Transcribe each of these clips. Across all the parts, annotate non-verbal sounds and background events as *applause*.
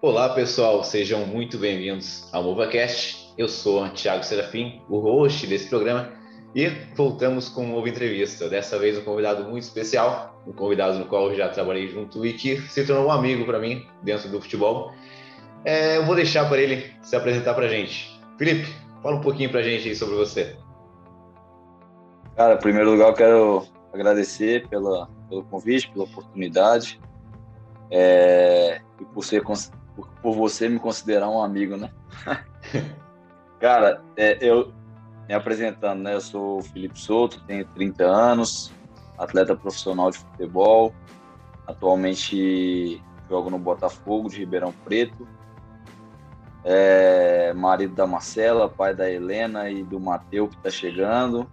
Olá, pessoal, sejam muito bem-vindos ao MovaCast. Eu sou Thiago Serafim, o host desse programa, e voltamos com uma nova entrevista. Dessa vez, um convidado muito especial, um convidado no qual eu já trabalhei junto e que se tornou um amigo para mim dentro do futebol. É, eu vou deixar para ele se apresentar para a gente. Felipe, fala um pouquinho para a gente aí sobre você. Cara, em primeiro lugar, eu quero agradecer pela, pelo convite, pela oportunidade é, e por, ser, por, você me considerar um amigo, né? *laughs* Cara, é, eu me apresentando, né? Eu sou o Felipe Souto, tenho 30 anos, atleta profissional de futebol, atualmente jogo no Botafogo de Ribeirão Preto, é, marido da Marcela, pai da Helena e do Mateu que está chegando,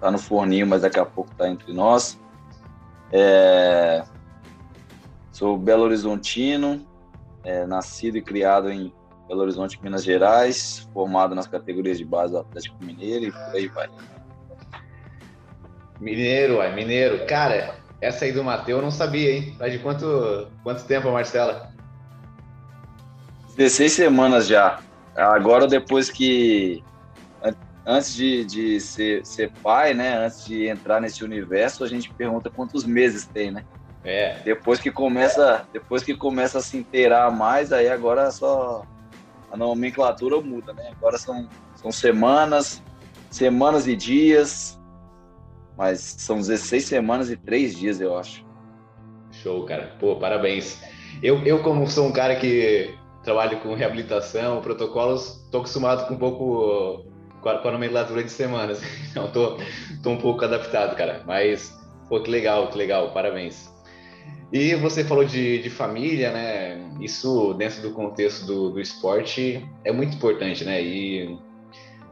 tá no forninho, mas daqui a pouco tá entre nós. É, sou Belo Horizontino, é, nascido e criado em Belo Horizonte, Minas Gerais, formado nas categorias de base do Atlético Mineiro e por aí vai. Mineiro, uai, Mineiro. Cara, essa aí do Matheus eu não sabia, hein? Faz de quanto, quanto tempo, Marcela? 16 semanas já. Agora, depois que antes de, de ser, ser pai, né? Antes de entrar nesse universo, a gente pergunta quantos meses tem, né? É. Depois que começa, depois que começa a se inteirar mais, aí agora só a nomenclatura muda, né? Agora são, são semanas, semanas e dias, mas são 16 semanas e 3 dias, eu acho. Show, cara. Pô, parabéns. Eu, eu como sou um cara que trabalho com reabilitação, protocolos, tô acostumado com um pouco com a, com a nomenclatura de semanas. *laughs* Então, tô, tô um pouco adaptado, cara. Mas, pô, que legal, que legal, parabéns. E você falou de, de família, né? Isso, dentro do contexto do, do esporte, é muito importante, né? E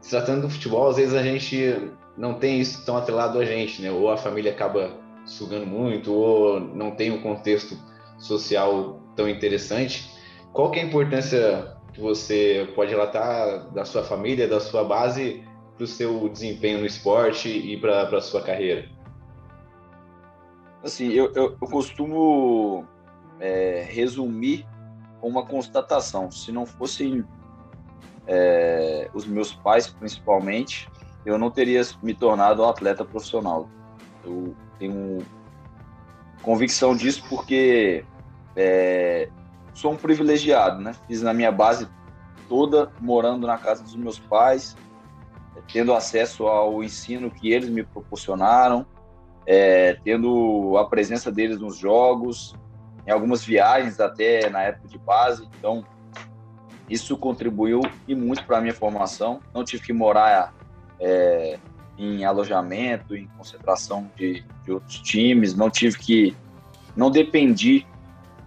se tratando do futebol, às vezes a gente não tem isso tão atrelado a gente, né? Ou a família acaba sugando muito, ou não tem um contexto social tão interessante. Qual que é a importância que você pode relatar da sua família, da sua base, para o seu desempenho no esporte e para a sua carreira? Assim, eu, eu, eu costumo é, resumir com uma constatação. Se não fossem é, os meus pais, principalmente, eu não teria me tornado um atleta profissional. Eu tenho convicção disso porque é, sou um privilegiado, né? Fiz na minha base toda morando na casa dos meus pais, tendo acesso ao ensino que eles me proporcionaram, é, tendo a presença deles nos jogos, em algumas viagens até na época de base. Então, isso contribuiu e muito para a minha formação. Não tive que morar é, em alojamento, em concentração de, de outros times, não tive que. Não dependi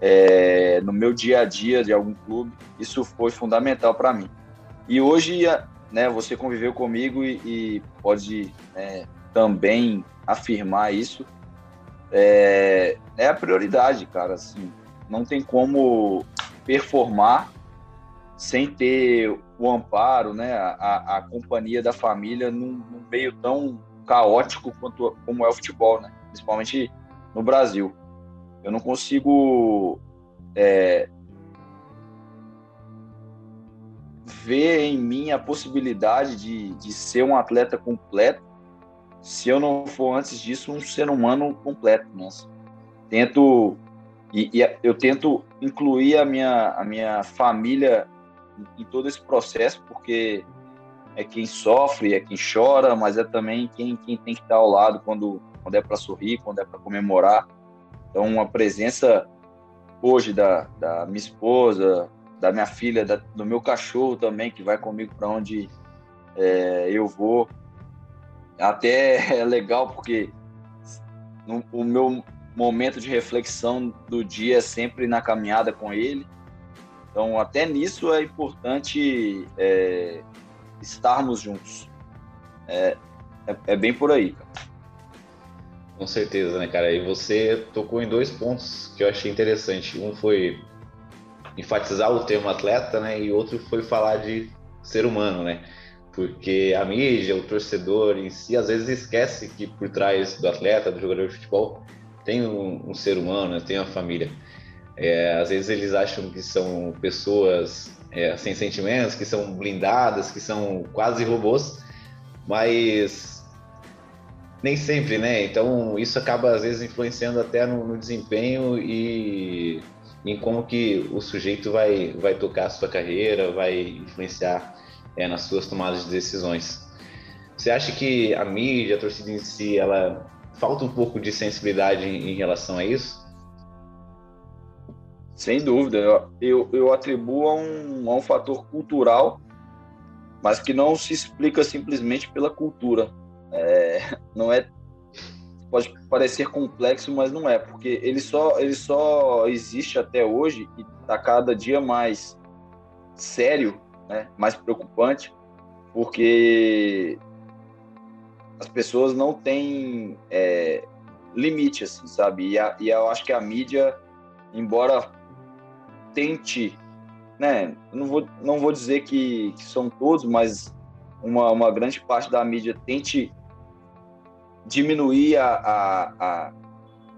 é, no meu dia a dia de algum clube, isso foi fundamental para mim. E hoje, né, você conviveu comigo e, e pode né, também afirmar isso. É, é, a prioridade, cara. Assim, não tem como performar sem ter o amparo, né, a, a companhia da família num, num meio tão caótico quanto como é o futebol, né? Principalmente no Brasil. Eu não consigo é, ver em mim a possibilidade de, de ser um atleta completo se eu não for antes disso um ser humano completo. Né? Tento e, e, eu tento incluir a minha a minha família em, em todo esse processo porque é quem sofre, é quem chora, mas é também quem, quem tem que estar ao lado quando, quando é para sorrir, quando é para comemorar. Então, uma presença hoje da, da minha esposa, da minha filha, da, do meu cachorro também, que vai comigo para onde é, eu vou. Até *laughs* é legal porque no, o meu momento de reflexão do dia é sempre na caminhada com ele. Então, até nisso é importante é, estarmos juntos. É, é, é bem por aí, cara. Com certeza, né, cara? E você tocou em dois pontos que eu achei interessante. Um foi enfatizar o termo atleta, né? E outro foi falar de ser humano, né? Porque a mídia, o torcedor em si, às vezes esquece que por trás do atleta, do jogador de futebol, tem um, um ser humano, tem uma família. É, às vezes eles acham que são pessoas é, sem sentimentos, que são blindadas, que são quase robôs, mas nem sempre, né? Então isso acaba às vezes influenciando até no, no desempenho e em como que o sujeito vai, vai tocar a sua carreira, vai influenciar é, nas suas tomadas de decisões. Você acha que a mídia, a torcida em si, ela falta um pouco de sensibilidade em, em relação a isso? Sem dúvida, eu, eu, atribuo a um, a um fator cultural, mas que não se explica simplesmente pela cultura. É, não é pode parecer complexo, mas não é, porque ele só, ele só existe até hoje e está cada dia mais sério, né, mais preocupante, porque as pessoas não têm é, limite, assim, sabe? E, a, e eu acho que a mídia, embora tente, né, não vou, não vou dizer que, que são todos, mas uma, uma grande parte da mídia tente diminuir a, a, a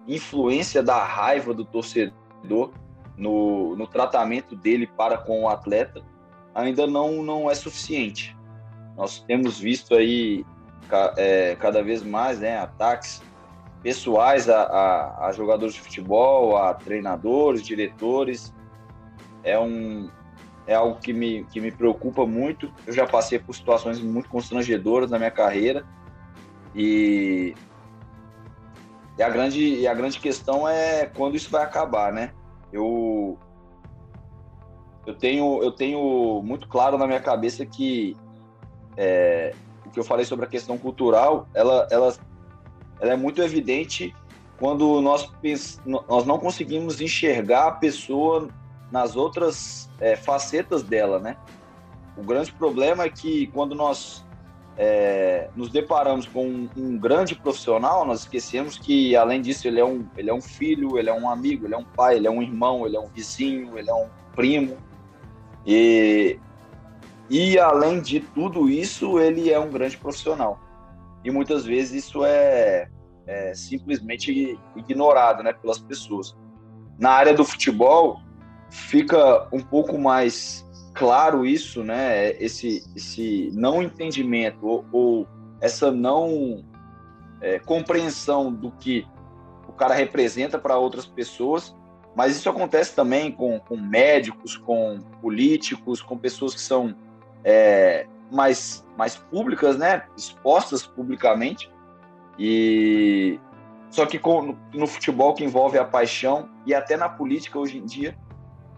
influência da raiva do torcedor no, no tratamento dele para com o atleta, ainda não, não é suficiente. Nós temos visto aí é, cada vez mais né, ataques pessoais a, a, a, jogadores de futebol, a treinadores, diretores. É, um, é algo que me, que me preocupa muito. Eu já passei por situações muito constrangedoras na minha carreira e, e, a, grande, e a grande questão é quando isso vai acabar, né? Eu, eu, tenho, eu tenho muito claro na minha cabeça que é, o que eu falei sobre a questão cultural, ela, ela, ela é muito evidente quando nós, nós não conseguimos enxergar a pessoa nas outras é, facetas dela, né? O grande problema é que quando nós é, nos deparamos com um, um, grande profissional, nós esquecemos que, além disso, ele é, um, ele é um filho, ele é um amigo, ele é um pai, ele é um irmão, ele é um vizinho, ele é um primo. E, e além de tudo isso, ele é um grande profissional. E muitas vezes isso é, é simplesmente ignorado né, pelas pessoas. Na área do futebol, fica um pouco mais claro isso, né? Esse, esse não entendimento ou, ou essa não é, compreensão do que o cara representa para outras pessoas. Mas isso acontece também com, com médicos, com políticos, com pessoas que são é, mais, mais públicas, né? Expostas publicamente. E só que com, no futebol que envolve a paixão e até na política hoje em dia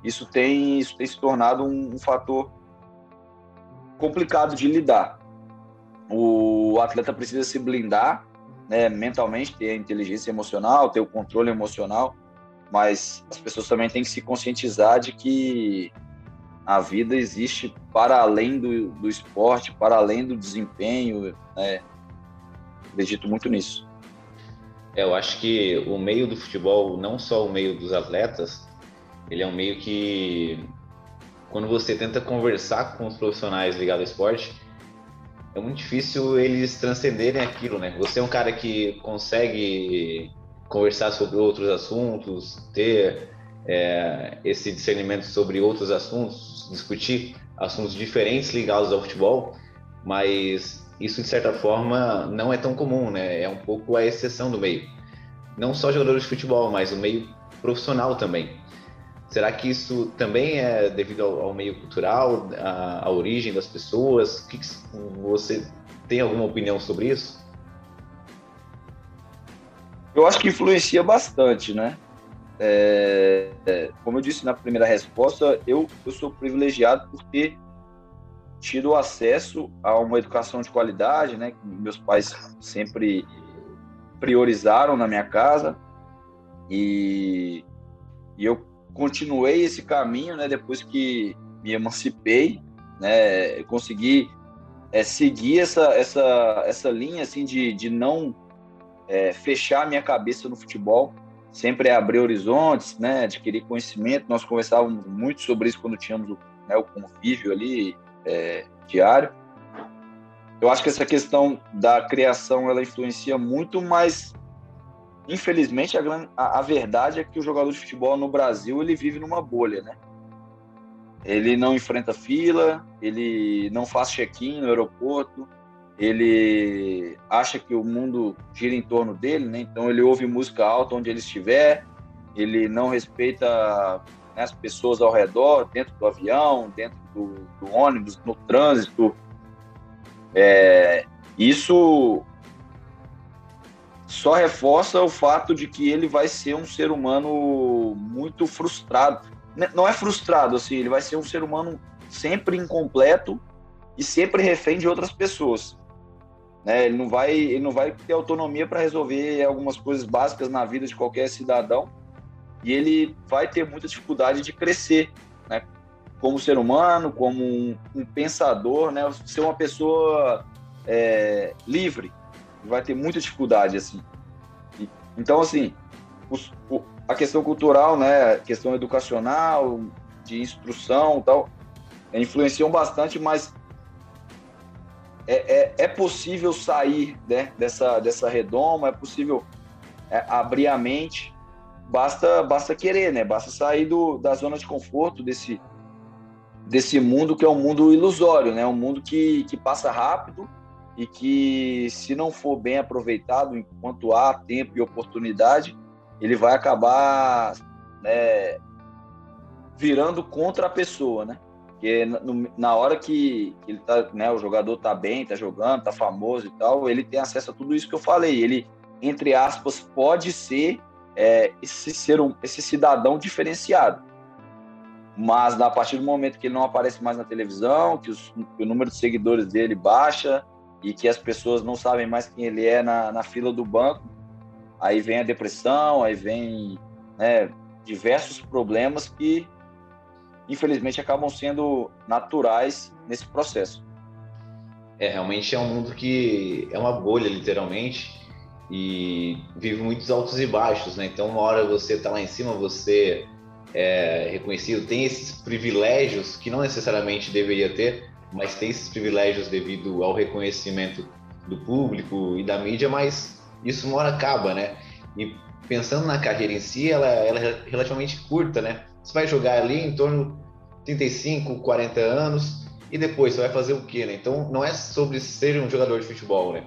isso tem, isso tem se tornado um, um fator complicado de lidar. O atleta precisa se blindar né, mentalmente, ter a inteligência emocional, ter o controle emocional, mas as pessoas também têm que se conscientizar de que a vida existe para além do, do esporte, para além do desempenho. Né? Acredito muito nisso. É, eu acho que o meio do futebol, não só o meio dos atletas, ele é um meio que quando você tenta conversar com os profissionais ligados ao esporte, é muito difícil eles transcenderem aquilo, né? Você é um cara que consegue conversar sobre outros assuntos, ter é, esse discernimento sobre outros assuntos, discutir assuntos diferentes ligados ao futebol, mas isso de certa forma não é tão comum, né? É um pouco a exceção do meio. Não só jogadores de futebol, mas o meio profissional também. Será que isso também é devido ao, ao meio cultural, à, origem das pessoas? Que que, você tem alguma opinião sobre isso? Eu acho que influencia bastante, né? É, é, como eu disse na primeira resposta, eu, eu sou privilegiado por ter tido acesso a uma educação de qualidade, né? Que meus pais sempre priorizaram na minha casa e, e eu continuei esse caminho, né? Depois que me emancipei, né? Consegui é, seguir essa, essa, essa linha, assim, de, de não é, fechar minha cabeça no futebol, sempre abrir horizontes, né? Adquirir conhecimento. Nós conversávamos muito sobre isso quando tínhamos o, né, o convívio ali é, diário. Eu acho que essa questão da criação ela influencia muito, mas infelizmente, a, a, verdade é que o jogador de futebol no Brasil ele vive numa bolha, né? Ele não enfrenta fila, ele não faz check-in no aeroporto, ele acha que o mundo gira em torno dele, né? Então ele ouve música alta onde ele estiver, ele não respeita né, as pessoas ao redor, dentro do avião, dentro do, do ônibus, no trânsito. É, isso só reforça o fato de que ele vai ser um ser humano muito frustrado. Né, não é frustrado, assim, ele vai ser um ser humano sempre incompleto e sempre refém de outras pessoas. Né? Ele, não vai, ele não vai ter autonomia para resolver algumas coisas básicas na vida de qualquer cidadão e ele vai ter muita dificuldade de crescer, né? Como ser humano, como um, um pensador, né? Ser uma pessoa é, livre, vai ter muita dificuldade assim. E, então, assim, os, o, a questão cultural, né? A questão educacional, de instrução, tal, influenciam bastante, mas é, é, é, possível sair né, dessa, dessa redoma, é possível é, abrir a mente basta basta querer, né? Basta sair do, da zona de conforto desse desse mundo que é um mundo ilusório, né? Um mundo que, que passa rápido e que se não for bem aproveitado enquanto há tempo e oportunidade, ele vai acabar né, virando contra a pessoa, né? Porque na hora que, ele tá, né, o jogador tá bem, tá jogando, tá famoso e tal, ele tem acesso a tudo isso que eu falei. Ele, entre aspas, pode ser é, esse ser um, esse cidadão diferenciado. Mas a partir do momento que ele não aparece mais na televisão, que, os, que o número de seguidores dele baixa e que as pessoas não sabem mais quem ele é na, na fila do banco, aí vem a depressão, aí vem né, diversos problemas que infelizmente acabam sendo naturais nesse processo. É, realmente é um mundo que é uma bolha, literalmente, e vive muitos altos e baixos, né? Então, uma hora você está lá em cima, você é reconhecido, tem esses privilégios que não necessariamente deveria ter, mas tem esses privilégios devido ao reconhecimento do público e da mídia, mas isso uma hora acaba, né? E pensando na carreira em si, ela, ela é relativamente curta, né? Você vai jogar ali em torno de 35, 40 anos e depois você vai fazer o quê, né? Então, não é sobre ser um jogador de futebol, né?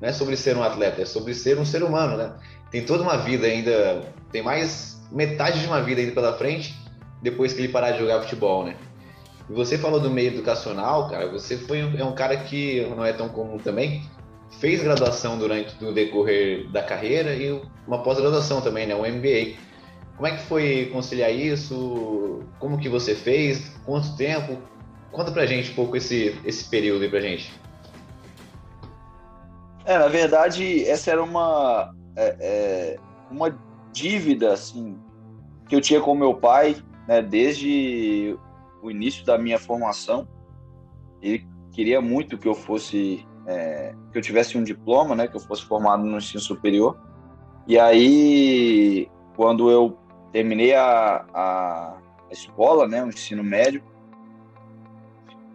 não é sobre ser um atleta, é sobre ser um ser humano, né? Tem toda uma vida ainda, tem mais metade de uma vida ainda pela frente depois que ele parar de jogar futebol, né? E você falou do meio educacional, cara, você foi é um cara que não é tão comum também, fez graduação durante o decorrer da carreira e uma pós-graduação também, né, um MBA. Como é que foi conciliar isso? Como que você fez? Quanto tempo? Conta pra gente um pouco esse, esse período aí pra gente. É, na verdade, essa era uma, é, é, uma dívida, assim, que eu tinha com meu pai, né, desde o início da minha formação. Ele queria muito que eu fosse, é, que eu tivesse um diploma, né, que eu fosse formado no ensino superior. E aí, quando eu terminei a, a escola, né, o ensino médio,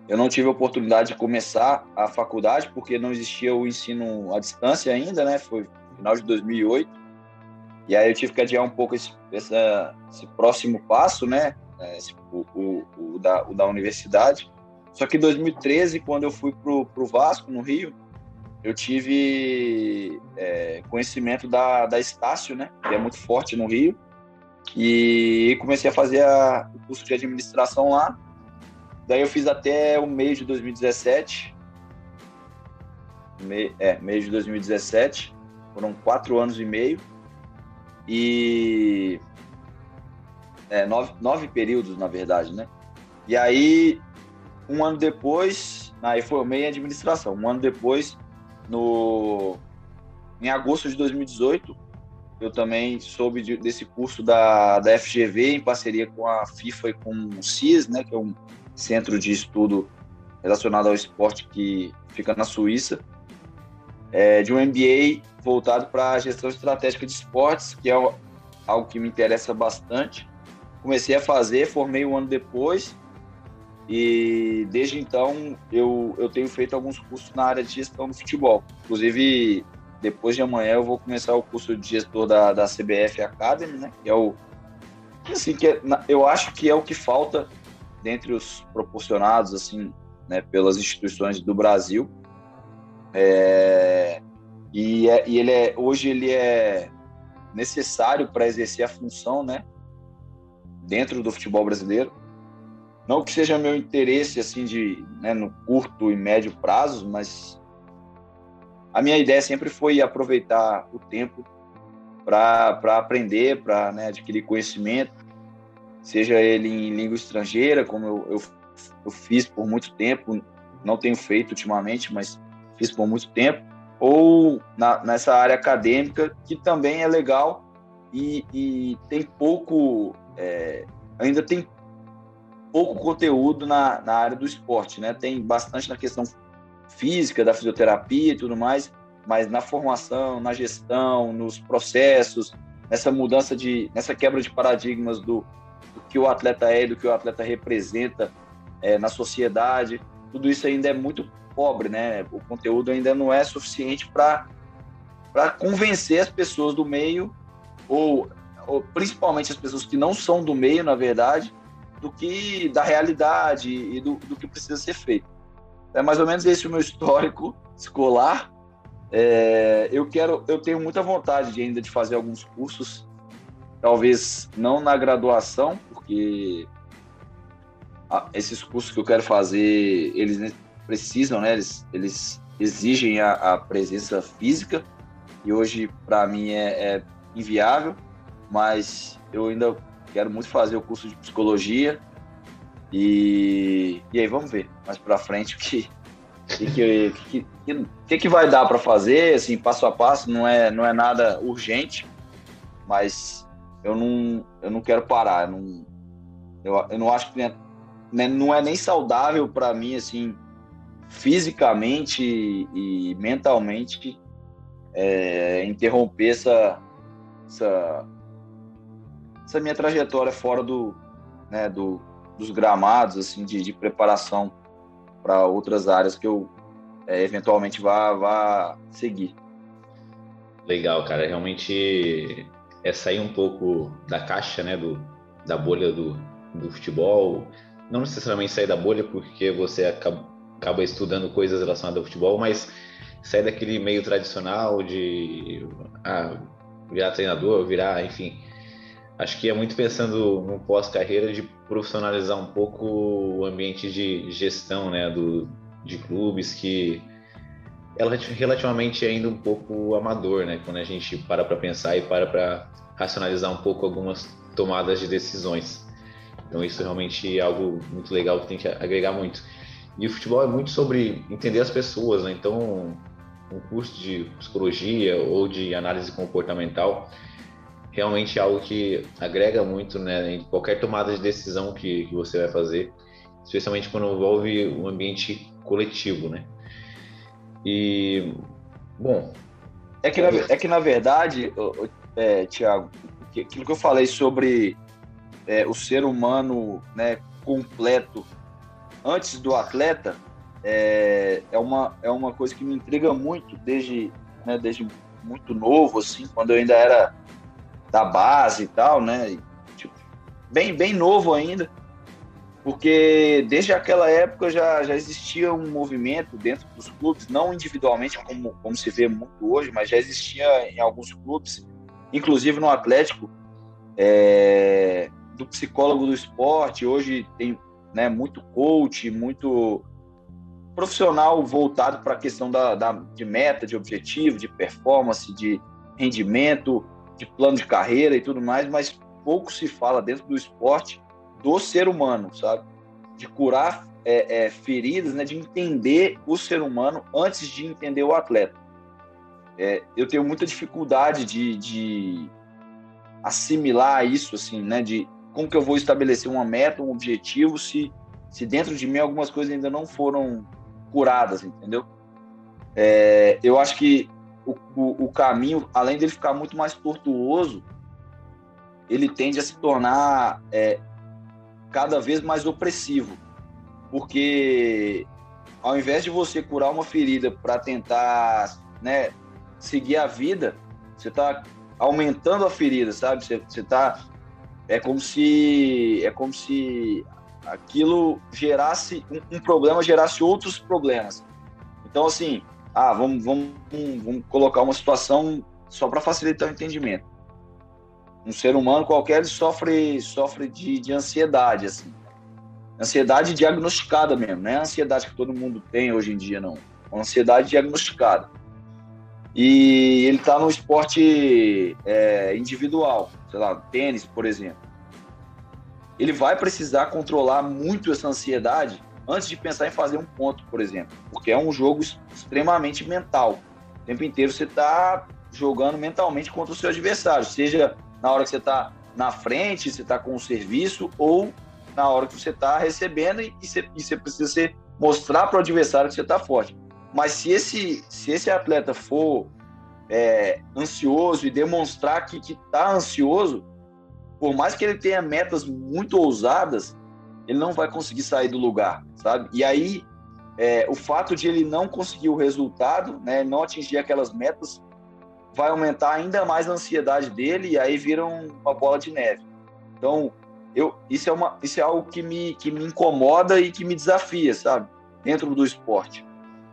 eu não tive a oportunidade de começar a faculdade porque não existia o ensino à distância ainda, né? Foi final de 2008. E aí eu tive que adiar um pouco esse, essa, esse próximo passo, né? É, esse, o, o, o, da, o da universidade. Só que em 2013, quando eu fui para o Vasco, no Rio, eu tive é, conhecimento da, da Estácio, né? Que é muito forte no Rio. E comecei a fazer a, o curso de administração lá. Daí eu fiz até o mês de 2017. Me, é, mês de 2017. Foram quatro anos e meio. E. É, nove, nove períodos, na verdade, né? E aí, um ano depois, aí formei em administração. Um ano depois, no, em agosto de 2018, eu também soube de, desse curso da, da FGV em parceria com a FIFA e com o CIS, né, que é um centro de estudo relacionado ao esporte que fica na Suíça, é, de um MBA voltado para a gestão estratégica de esportes, que é algo que me interessa bastante. Comecei a fazer, formei um ano depois, e desde então eu, eu tenho feito alguns cursos na área de gestão do futebol. Inclusive, depois de amanhã eu vou começar o curso de gestor da, da CBF Academy, né? Que é o assim que é, eu acho que é o que falta dentre os proporcionados assim, né, pelas instituições do Brasil. É, e, é, e ele é hoje ele é necessário para exercer a função, né, dentro do futebol brasileiro. Não que seja meu interesse assim de, né, no curto e médio prazo, mas a minha ideia sempre foi aproveitar o tempo para aprender, para né, adquirir conhecimento, seja ele em língua estrangeira, como eu, eu, eu, fiz por muito tempo, não tenho feito ultimamente, mas fiz por muito tempo, ou na, nessa área acadêmica, que também é legal e, e tem pouco, é, ainda tem pouco conteúdo na, na área do esporte, né? Tem bastante na questão física, da fisioterapia e tudo mais, mas na formação, na gestão, nos processos, nessa mudança de, nessa quebra de paradigmas do, do que o atleta é, do que o atleta representa é, na sociedade, tudo isso ainda é muito pobre, né? O conteúdo ainda não é suficiente para para convencer as pessoas do meio ou, ou principalmente as pessoas que não são do meio, na verdade, do que da realidade e do, do que precisa ser feito. É mais ou menos esse o meu histórico escolar é, eu quero, eu tenho muita vontade de ainda de fazer alguns cursos, talvez não na graduação, porque esses cursos que eu quero fazer, eles precisam, né? Eles, eles exigem a, a presença física e hoje para mim é, é inviável, mas eu ainda quero muito fazer o curso de psicologia e, e aí vamos ver mais para frente o que que, que, que, que, que vai dar para fazer, assim, passo a passo, não é, não é nada urgente, mas eu não, eu não quero parar, eu não, eu, eu não acho que né, não é nem saudável para mim, assim, fisicamente e, e mentalmente, é, interromper essa, essa, essa minha trajetória fora do, né, do, dos gramados, assim, de, de preparação para outras áreas que eu é, eventualmente vá, vá seguir. Legal, cara. Realmente é sair um pouco da caixa, né, do, da bolha do, do futebol. Não necessariamente sair da bolha porque você acaba, acaba estudando coisas relacionadas ao futebol, mas sair daquele meio tradicional de ah, virar treinador, virar, enfim, acho que é muito pensando no pós-carreira de profissionalizar um pouco o ambiente de gestão né, do, de clubes que é relativamente ainda um pouco amador, né? Quando a gente para para pensar e para para racionalizar um pouco algumas tomadas de decisões. Então isso realmente é algo muito legal que tem que agregar muito. E o futebol é muito sobre entender as pessoas, né? Então um curso de psicologia ou de análise comportamental realmente algo que agrega muito né, em qualquer tomada de decisão que, que você vai fazer, especialmente quando envolve um ambiente coletivo, né? E, bom... É que, na, é que, na verdade, é, Tiago, aquilo que eu falei sobre é, o ser humano né, completo antes do atleta é, é, uma, é uma coisa que me intriga muito desde, né, desde muito novo, assim, quando eu ainda era da base e tal, né? Tipo, bem, bem novo ainda, porque desde aquela época já, já existia um movimento dentro dos clubes, não individualmente como, como se vê muito hoje, mas já existia em alguns clubes, inclusive no Atlético, é, do psicólogo do esporte. Hoje tem né, muito coach, muito profissional voltado para a questão da, da, de meta, de objetivo, de performance, de rendimento, de plano de carreira e tudo mais, mas pouco se fala dentro do esporte do ser humano, sabe? De curar é, é, feridas, né? De entender o ser humano antes de entender o atleta. É, eu tenho muita dificuldade de, de, assimilar isso, assim, né? De como que eu vou estabelecer uma meta, um objetivo, se, se dentro de mim algumas coisas ainda não foram curadas, entendeu? É, eu acho que o, o, o caminho, além dele ficar muito mais tortuoso, ele tende a se tornar é, cada vez mais opressivo. Porque ao invés de você curar uma ferida para tentar né, seguir a vida, você está aumentando a ferida, sabe? Você, você tá é como se é como se aquilo gerasse um, um problema, gerasse outros problemas. Então assim, ah, vamos vamos vamos colocar uma situação só para facilitar o entendimento. Um ser humano qualquer sofre sofre de, de ansiedade assim. Ansiedade diagnosticada mesmo, não é a ansiedade que todo mundo tem hoje em dia não. Uma ansiedade diagnosticada e ele está no esporte é, individual, sei lá, tênis, por exemplo. Ele vai precisar controlar muito essa ansiedade antes de pensar em fazer um ponto, por exemplo, porque é um jogo extremamente mental. O tempo inteiro você está jogando mentalmente contra o seu adversário, seja na hora que você está na frente, você está com o serviço, ou na hora que você está recebendo e você, e você precisa ser, mostrar para o adversário que você está forte. Mas se esse, se esse atleta for é, ansioso e demonstrar que está ansioso, por mais que ele tenha metas muito ousadas, ele não vai conseguir sair do lugar, sabe? E aí, é, o fato de ele não conseguir o resultado, né, não atingir aquelas metas, vai aumentar ainda mais a ansiedade dele e aí vira uma bola de neve. Então, eu, isso, é uma, isso é algo que me, que me incomoda e que me desafia, sabe? Dentro do esporte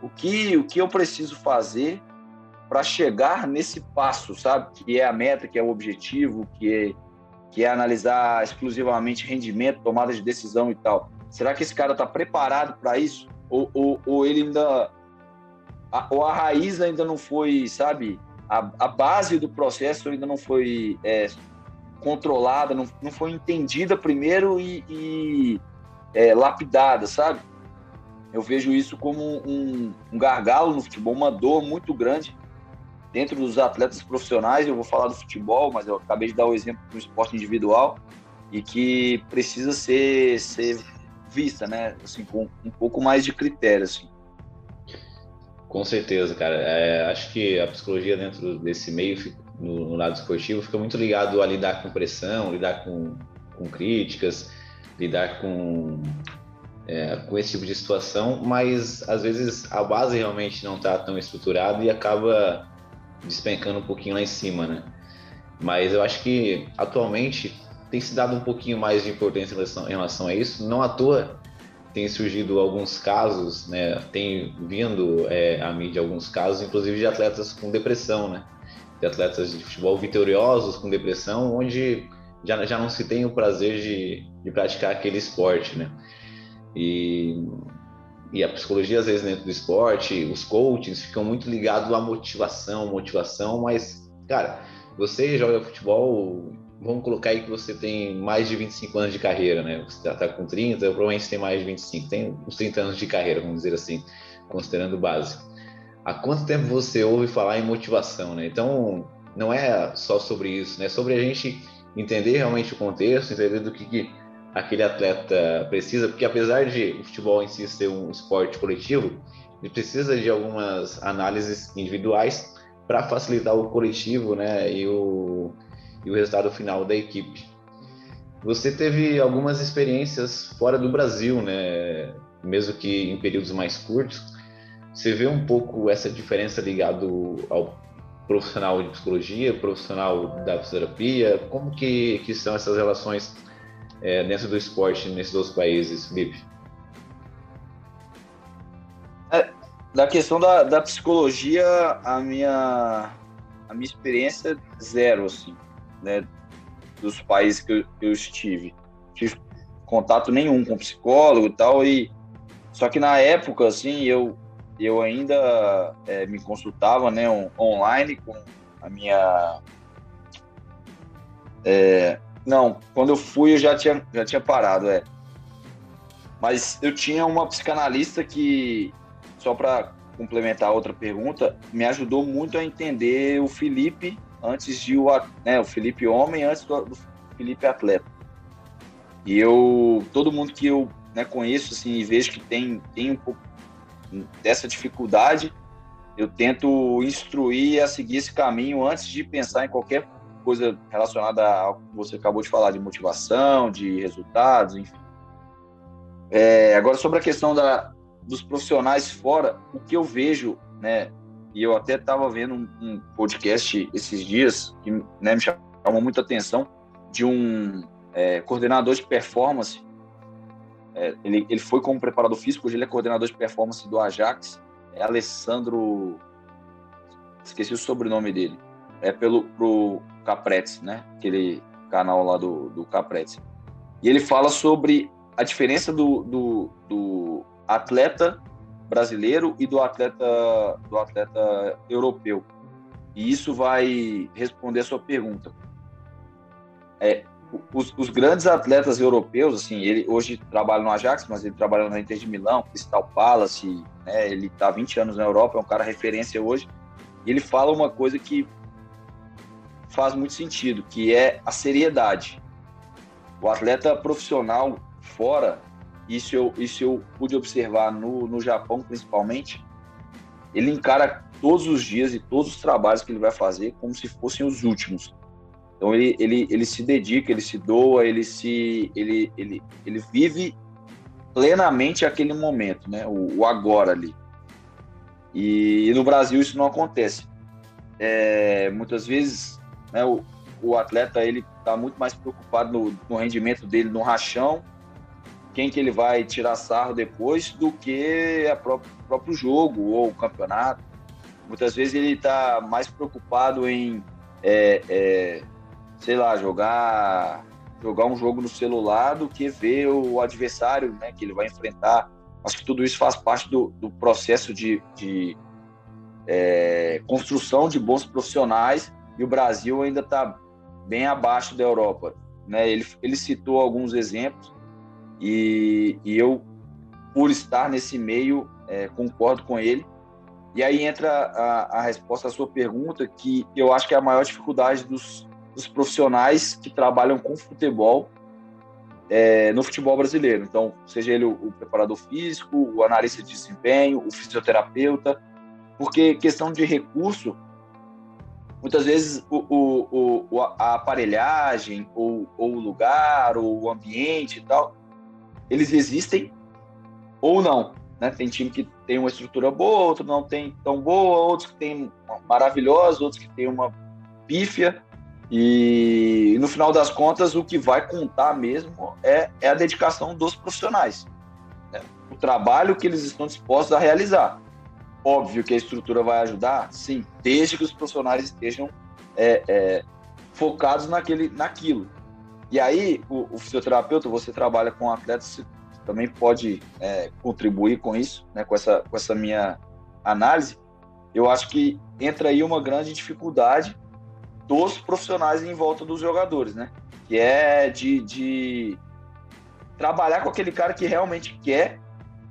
o que, o que eu preciso fazer para chegar nesse passo, sabe? Que é a meta, que é o objetivo, que é, que é analisar exclusivamente rendimento, tomada de decisão e tal. Será que esse cara está preparado para isso? Ou, ou, ou, ele ainda. A, ou a raiz ainda não foi, sabe? A, a base do processo ainda não foi é, controlada, não, não foi entendida primeiro e, e é, lapidada, sabe? Eu vejo isso como um, um gargalo no futebol, uma dor muito grande dentro dos atletas profissionais. Eu vou falar do futebol, mas eu acabei de dar o exemplo do esporte individual e que precisa ser, ser vista, né? Assim, com um pouco mais de critério, assim. Com certeza, cara. É, acho que a psicologia dentro desse meio, no, no, lado esportivo, fica muito ligado a lidar com pressão, lidar com, com críticas, lidar com é, com esse tipo de situação, mas às vezes a base realmente não está tão estruturada e acaba despencando um pouquinho lá em cima, né? Mas eu acho que atualmente tem se dado um pouquinho mais de importância em relação, em relação a isso. Não à toa tem surgido alguns casos, né? Tem vindo é, à mídia alguns casos, inclusive de atletas com depressão, né? De atletas de futebol vitoriosos com depressão, onde já, já não se tem o prazer de, de praticar aquele esporte, né? E, e a psicologia, às vezes, dentro do esporte, os coachings ficam muito ligados à motivação, motivação, mas, cara, você joga futebol, vamos colocar aí que você tem mais de 25 anos de carreira, né? Você já tá com 30, provavelmente tem mais de 25, tem uns 30 anos de carreira, vamos dizer assim, considerando o básico. Há quanto tempo você ouve falar em motivação, né? Então, não é só sobre isso, né? É sobre a gente entender realmente o contexto, entender do que, que aquele atleta precisa, porque apesar de o futebol em si ser um esporte coletivo, ele precisa de algumas análises individuais para facilitar o coletivo, né, e o, e o resultado final da equipe. Você teve algumas experiências fora do Brasil, né, mesmo que em períodos mais curtos. Você vê um pouco essa diferença ligado ao profissional de psicologia, profissional da fisioterapia? Como que, que são essas relações é, dentro do esporte nesses dois países, Felipe? É, da questão da, da psicologia, a minha, a minha experiência é zero, assim, né? Dos países que eu, eu estive. Tive contato nenhum com psicólogo e tal, e só que na época, assim, eu, eu ainda é, me consultava, né, online com a minha é, não, quando eu fui eu já tinha, já tinha parado, é. Mas eu tinha uma psicanalista que, só para complementar outra pergunta, me ajudou muito a entender o Felipe antes de o, né, o Felipe homem antes do Felipe atleta. E eu, todo mundo que eu né, conheço assim e vejo que tem, tem um pouco dessa dificuldade, eu tento instruir a seguir esse caminho antes de pensar em qualquer coisa relacionada ao que você acabou de falar, de motivação, de resultados, enfim. É, agora, sobre a questão da, dos profissionais fora, o que eu vejo, né, e eu até estava vendo um, um, podcast esses dias que né, me chamou muita atenção de um é, coordenador de performance. É, ele, ele foi como preparador físico, hoje ele é coordenador de performance do Ajax. É Alessandro. Esqueci o sobrenome dele. É pelo pro Capretes, né? Aquele canal lá do, do Capretes. E ele fala sobre a diferença do, do, do atleta brasileiro e do atleta do atleta europeu. E isso vai responder a sua pergunta. É, os, os, grandes atletas europeus, assim, ele hoje trabalha no Ajax, mas ele trabalha na Inter de Milão, Crystal Palace, né, ele está 20 anos na Europa, é um cara referência hoje. E ele fala uma coisa que faz muito sentido, que é a seriedade. O atleta profissional fora isso eu, isso eu pude observar no, no Japão, principalmente. Ele encara todos os dias e todos os trabalhos que ele vai fazer como se fossem os últimos. Então ele, ele, ele se dedica, ele se doa, ele se ele, ele, ele vive plenamente aquele momento, né? O, o agora ali. E, e, no Brasil isso não acontece. É, muitas vezes, né, o, o atleta ele está muito mais preocupado no, no rendimento dele no rachão quem que ele vai tirar sarro depois do que o próprio, próprio jogo ou o campeonato. Muitas vezes ele está mais preocupado em, é, é, sei lá, jogar jogar um jogo no celular do que ver o adversário né, que ele vai enfrentar. Acho que tudo isso faz parte do, do processo de, de é, construção de bons profissionais e o Brasil ainda está bem abaixo da Europa. Né? Ele, ele citou alguns exemplos, e, e eu, por estar nesse meio, é, concordo com ele. E aí entra a, a, resposta à sua pergunta, que eu acho que é a maior dificuldade dos, dos profissionais que trabalham com futebol é, no futebol brasileiro. Então, seja ele o, o, preparador físico, o analista de desempenho, o fisioterapeuta, porque questão de recurso, muitas vezes o, o, o a aparelhagem, ou, ou o lugar, ou o ambiente e tal, eles existem ou não. Né? Tem time que tem uma estrutura boa, outro não tem tão boa, outros que tem maravilhosa, outros que tem uma pífia. E no final das contas, o que vai contar mesmo é, é a dedicação dos profissionais. Né? O trabalho que eles estão dispostos a realizar. Óbvio que a estrutura vai ajudar, sim, desde que os profissionais estejam é, é, focados naquele, naquilo. E aí, o, o fisioterapeuta, você trabalha com atletas, você também pode é, contribuir com isso, né, com, essa, com essa minha análise. Eu acho que entra aí uma grande dificuldade dos profissionais em volta dos jogadores, né? Que é de, de trabalhar com aquele cara que realmente quer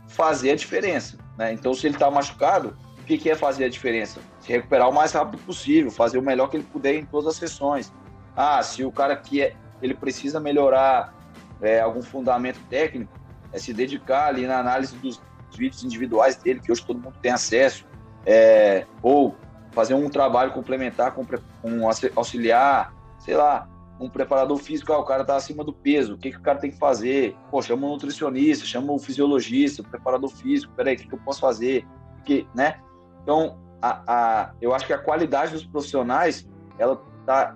fazer a diferença. Né? Então, se ele está machucado, o que, que é fazer a diferença? Se recuperar o mais rápido possível, fazer o melhor que ele puder em todas as sessões. Ah, se o cara que é, ele precisa melhorar é, algum fundamento técnico, é se dedicar ali na análise dos vídeos individuais dele, que hoje todo mundo tem acesso, é, ou fazer um trabalho complementar com, um auxiliar, sei lá, um preparador físico, ah, o cara está acima do peso, o que, que o cara tem que fazer? Pô, chama um nutricionista, chama um fisiologista, um preparador físico, peraí, o que, que eu posso fazer? Que, né? Então, a, a, eu acho que a qualidade dos profissionais, ela está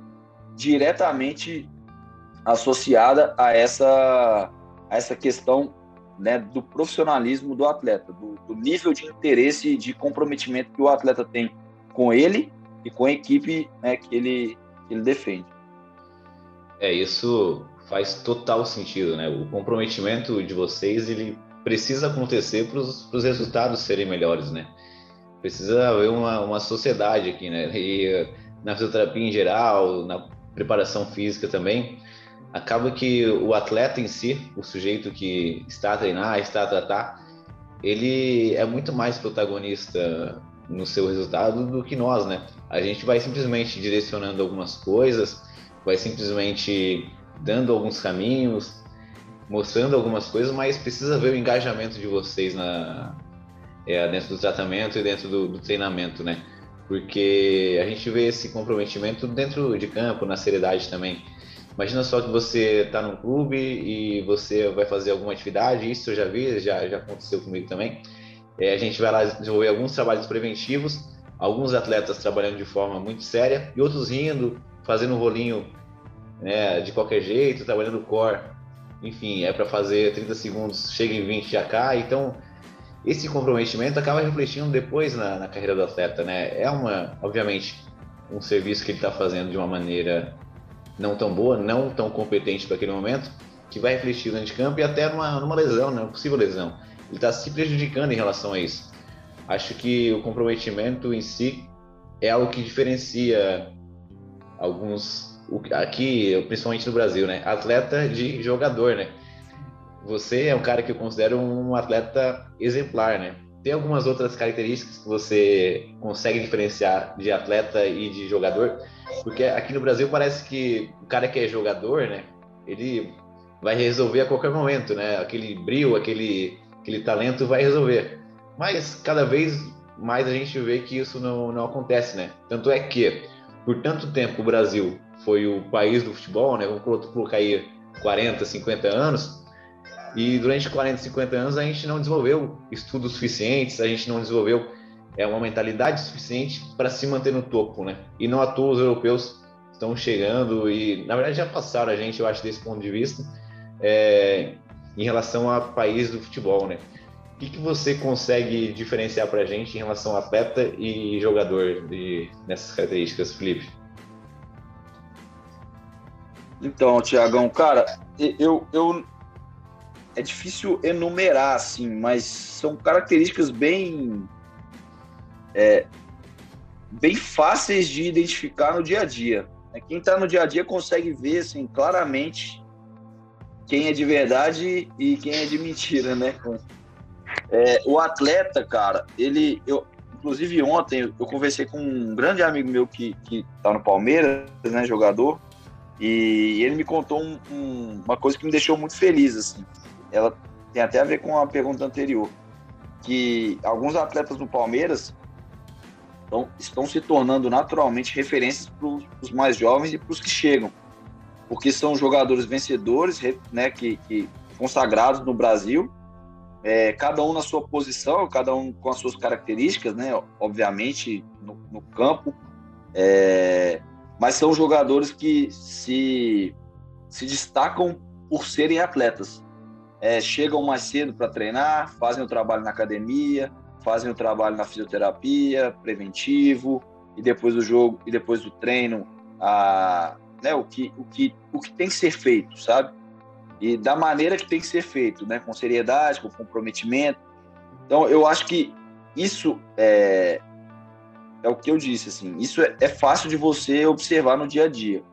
diretamente associada a essa, a essa questão né, do profissionalismo do atleta, do, do, nível de interesse e de comprometimento que o atleta tem com ele e com a equipe né, que, ele, que ele defende. É, isso faz total sentido, né? O comprometimento de vocês, ele precisa acontecer para os resultados serem melhores, né? Precisa haver uma, uma sociedade aqui, né? E na fisioterapia em geral, na preparação física também, acaba que o atleta em si, o sujeito que está a treinar, está a tratar, ele é muito mais protagonista no seu resultado do que nós, né? A gente vai simplesmente direcionando algumas coisas, vai simplesmente dando alguns caminhos, mostrando algumas coisas, mas precisa ver o engajamento de vocês na, é, dentro do tratamento e dentro do, do, treinamento, né? Porque a gente vê esse comprometimento dentro de campo, na seriedade também. Imagina só que você está num clube e você vai fazer alguma atividade, isso eu já vi, já, já aconteceu comigo também. É, a gente vai lá desenvolver alguns trabalhos preventivos, alguns atletas trabalhando de forma muito séria e outros rindo, fazendo um rolinho né, de qualquer jeito, trabalhando core. Enfim, é para fazer 30 segundos, chega em 20 já cai. Então, esse comprometimento acaba refletindo depois na, na carreira do atleta, né? É uma, obviamente, um serviço que ele está fazendo de uma maneira não tão boa, não tão competente para aquele momento, que vai refletir dentro de campo e até numa, numa lesão, né? uma possível lesão. Ele está se prejudicando em relação a isso. Acho que o comprometimento em si é algo que diferencia alguns aqui, principalmente no Brasil, né? Atleta de jogador, né? Você é um cara que eu considero um atleta exemplar, né? Tem algumas outras características que você consegue diferenciar de atleta e de jogador, porque aqui no Brasil parece que o cara que é jogador, né? Ele vai resolver a qualquer momento, né? Aquele brilho, aquele, aquele talento vai resolver. Mas cada vez mais a gente vê que isso não, não acontece, né? Tanto é que, por tanto tempo, o Brasil foi o país do futebol, né? Vamos colocar aí 40, 50 anos. E durante 40, 50 anos a gente não desenvolveu estudos suficientes, a gente não desenvolveu é, uma mentalidade suficiente para se manter no topo, né? E não à toa os europeus estão chegando e, na verdade, já passaram a gente, eu acho, desse ponto de vista, é, em relação a país do futebol, né? O que, que você consegue diferenciar para a gente em relação a atleta e jogador de, nessas características, Felipe? Então, Tiagão, cara, eu, eu é difícil enumerar assim, mas são características bem é, bem fáceis de identificar no dia a dia. Quem está no dia a dia consegue ver assim claramente quem é de verdade e quem é de mentira, né? É, o atleta, cara, ele, eu, inclusive ontem eu conversei com um grande amigo meu que, que tá no Palmeiras, né, jogador, e ele me contou um, um, uma coisa que me deixou muito feliz, assim. Ela tem até a ver com a pergunta anterior, que alguns atletas do Palmeiras estão, estão se tornando naturalmente referências para os mais jovens e para os que chegam, porque são jogadores vencedores, né, que, que consagrados no Brasil, é, cada um na sua posição, cada um com as suas características, né, obviamente no, no campo. É, mas são jogadores que se, se destacam por serem atletas. É, chegam mais cedo para treinar, fazem o trabalho na academia, fazem o trabalho na fisioterapia, preventivo, e depois do jogo e depois do treino, a, né, o, que, o, que, o que tem que ser feito, sabe? E da maneira que tem que ser feito, né? com seriedade, com comprometimento. Então, eu acho que isso é, é o que eu disse, assim, isso é, é fácil de você observar no dia a dia.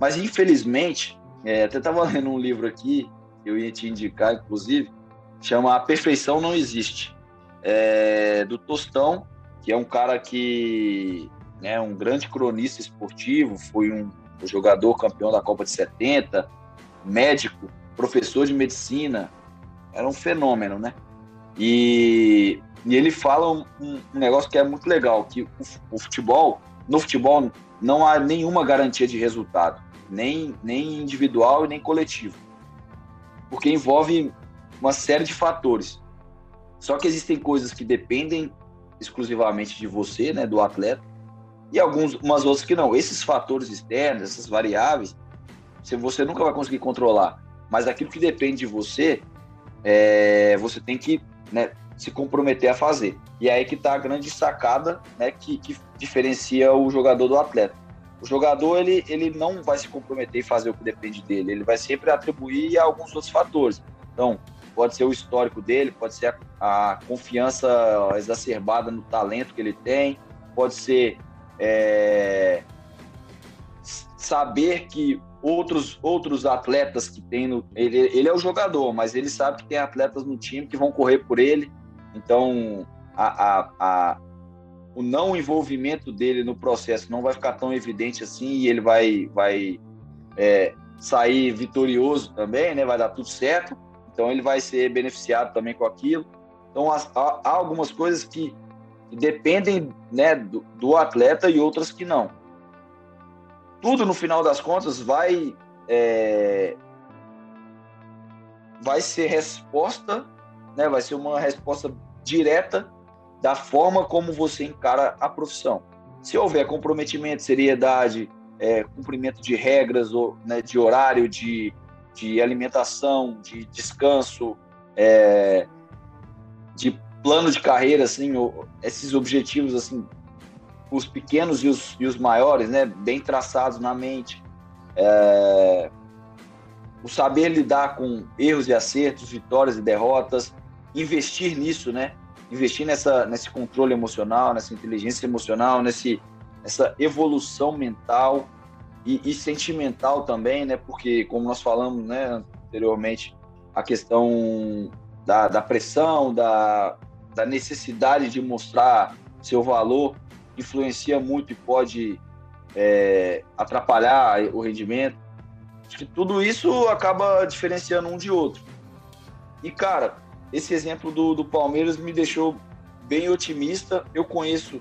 Mas, infelizmente, é, até estava *laughs* lendo um livro aqui, eu ia te indicar, inclusive, chama A Perfeição Não Existe, é, do Tostão, que é um cara que é um grande cronista esportivo, foi um jogador campeão da Copa de 70, médico, professor de medicina, era um fenômeno, né? E e ele fala um, um, negócio que é muito legal, que o, o, futebol, no futebol, não há nenhuma garantia de resultado, nem, nem individual e nem coletivo. Porque envolve uma série de fatores. Só que existem coisas que dependem exclusivamente de você, né, do atleta, e algumas umas outras que não. Esses fatores externos, essas variáveis, você nunca vai conseguir controlar. Mas aquilo que depende de você, é, você tem que né, se comprometer a fazer. E é aí que está a grande sacada né, que, que, diferencia o jogador do atleta. O jogador ele, ele não vai se comprometer e fazer o que depende dele, ele vai sempre atribuir a alguns outros fatores. Então, pode ser o histórico dele, pode ser a, a confiança exacerbada no talento que ele tem, pode ser é, saber que outros outros atletas que tem no ele, ele é o jogador, mas ele sabe que tem atletas no time que vão correr por ele então, a, a, a, o não envolvimento dele no processo não vai ficar tão evidente assim e ele vai, vai é, sair vitorioso também, né? vai dar tudo certo. Então, ele vai ser beneficiado também com aquilo. Então, há, há algumas coisas que dependem né, do, do, atleta e outras que não. Tudo, no final das contas, vai, é, vai ser resposta né? Vai ser uma resposta direta da forma como você encara a profissão. Se houver comprometimento, seriedade, é, cumprimento de regras, ou, né, de horário, de, de alimentação, de descanso, é, de plano de carreira, assim, esses objetivos, assim, os pequenos e os, e os maiores, né, bem traçados na mente. É, o saber lidar com erros e acertos, vitórias e derrotas, investir nisso, né? Investir nessa, nesse controle emocional, nessa inteligência emocional, nesse, nessa evolução mental e, e sentimental também, né? Porque, como nós falamos né, anteriormente, a questão da, da pressão, da, da necessidade de mostrar seu valor influencia muito e pode é, atrapalhar o rendimento. Acho que tudo isso acaba diferenciando um de outro. E, cara, esse exemplo do, do Palmeiras me deixou bem otimista. Eu conheço,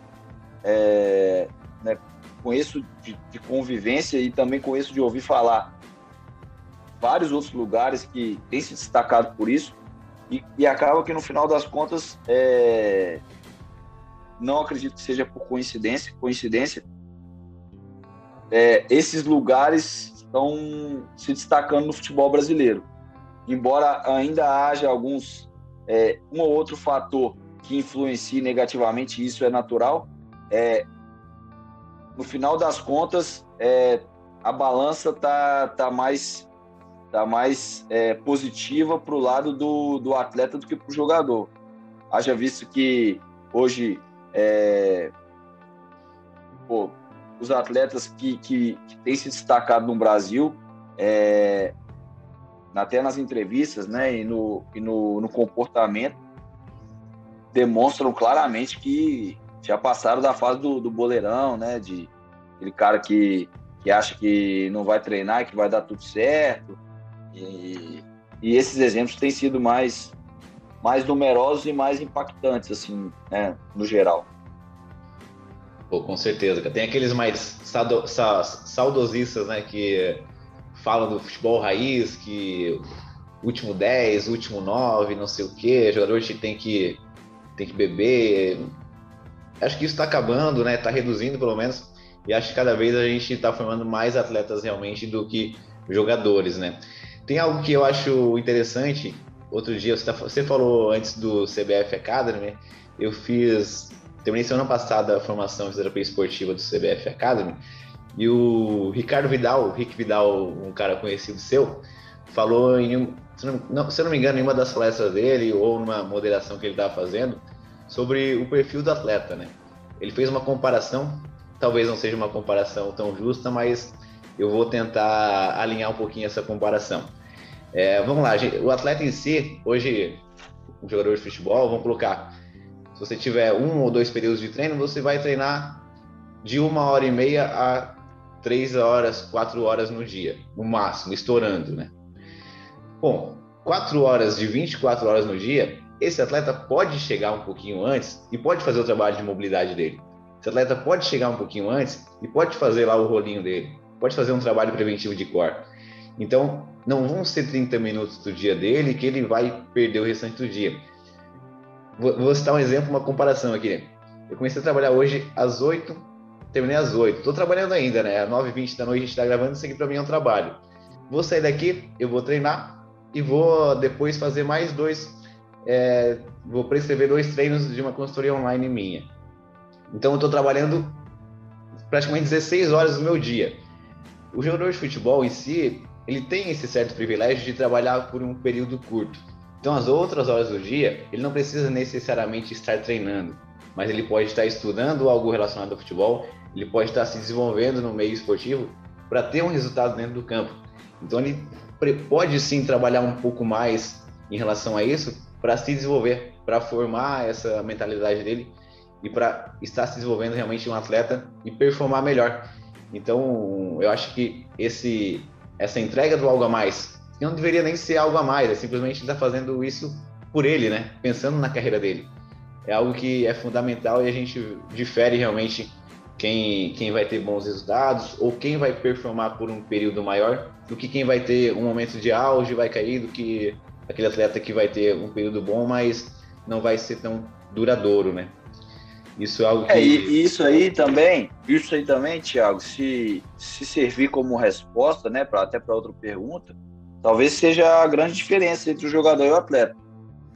é, né, conheço de, de, convivência e também conheço de ouvir falar vários outros lugares que têm se destacado por isso. E, e acaba que no final das contas, é, não acredito que seja por coincidência, coincidência. É, esses lugares estão se destacando no futebol brasileiro. Embora ainda haja alguns é, um ou outro fator que influencie negativamente, isso é natural. É, no final das contas, é, a balança tá, tá mais tá mais é, positiva para o lado do, do atleta do que para o jogador. Haja visto que hoje é, pô, os atletas que, que, que têm se destacado no Brasil é, até nas entrevistas, né, e no, e no, no comportamento, demonstram claramente que já passaram da fase do, do boleirão, né, de aquele cara que, que acha que não vai treinar que vai dar tudo certo. E, e esses exemplos têm sido mais, mais numerosos e mais impactantes, assim, né, no geral. Pô, com certeza. Tem aqueles mais saudosistas, né, que fala do futebol raiz, que último 10, último 9, não sei o que, jogador tem que, tem que beber. Acho que isso está acabando, né? Está reduzindo pelo menos. E acho que cada vez a gente está formando mais atletas realmente do que jogadores, né? Tem algo que eu acho interessante. Outro dia, você, tá, você falou antes do CBF Academy, eu fiz. Terminei semana passada a formação de terapia esportiva do CBF Academy e o Ricardo Vidal, o Rick Vidal, um cara conhecido seu, falou em, se não, se eu não me engano, em uma das palestras dele ou numa moderação que ele estava fazendo, sobre o perfil do atleta, né? Ele fez uma comparação, talvez não seja uma comparação tão justa, mas eu vou tentar alinhar um pouquinho essa comparação. É, vamos lá, o atleta em si, hoje, um jogador de futebol, vamos colocar, se você tiver um ou dois períodos de treino, você vai treinar de uma hora e meia a três horas, quatro horas no dia, no máximo, estourando, né? Bom, quatro horas de 24 horas no dia, esse atleta pode chegar um pouquinho antes e pode fazer o trabalho de mobilidade dele. Esse atleta pode chegar um pouquinho antes e pode fazer lá o rolinho dele, pode fazer um trabalho preventivo de core. Então, não vão ser 30 minutos do dia dele que ele vai perder o restante do dia. Vou citar um exemplo, uma comparação aqui. Eu comecei a trabalhar hoje às 8 terminei às 8. Estou trabalhando ainda, né? Às 9h20 da noite a gente está gravando, isso aqui para mim é um trabalho. Vou sair daqui, eu vou treinar e vou depois fazer mais dois. É, vou prescrever dois treinos de uma consultoria online minha. Então eu estou trabalhando praticamente 16 horas do meu dia. O jogador de futebol em si, ele tem esse certo privilégio de trabalhar por um período curto. Então, as outras horas do dia, ele não precisa necessariamente estar treinando, mas ele pode estar estudando algo relacionado ao futebol ele pode estar se desenvolvendo no meio esportivo para ter um resultado dentro do campo. Então ele pode sim trabalhar um pouco mais em relação a isso para se desenvolver, para formar essa mentalidade dele e para estar se desenvolvendo realmente um atleta e performar melhor. Então, eu acho que esse essa entrega do algo a mais, que não deveria nem ser algo a mais, é simplesmente estar fazendo isso por ele, né? Pensando na carreira dele. É algo que é fundamental e a gente difere realmente quem, quem vai ter bons resultados ou quem vai performar por um período maior do que quem vai ter um momento de auge, vai cair, do que aquele atleta que vai ter um período bom, mas não vai ser tão duradouro, né? Isso é algo que. É, e isso aí também, isso aí também, Thiago, se, se servir como resposta, né, pra, até para outra pergunta, talvez seja a grande diferença entre o jogador e o atleta.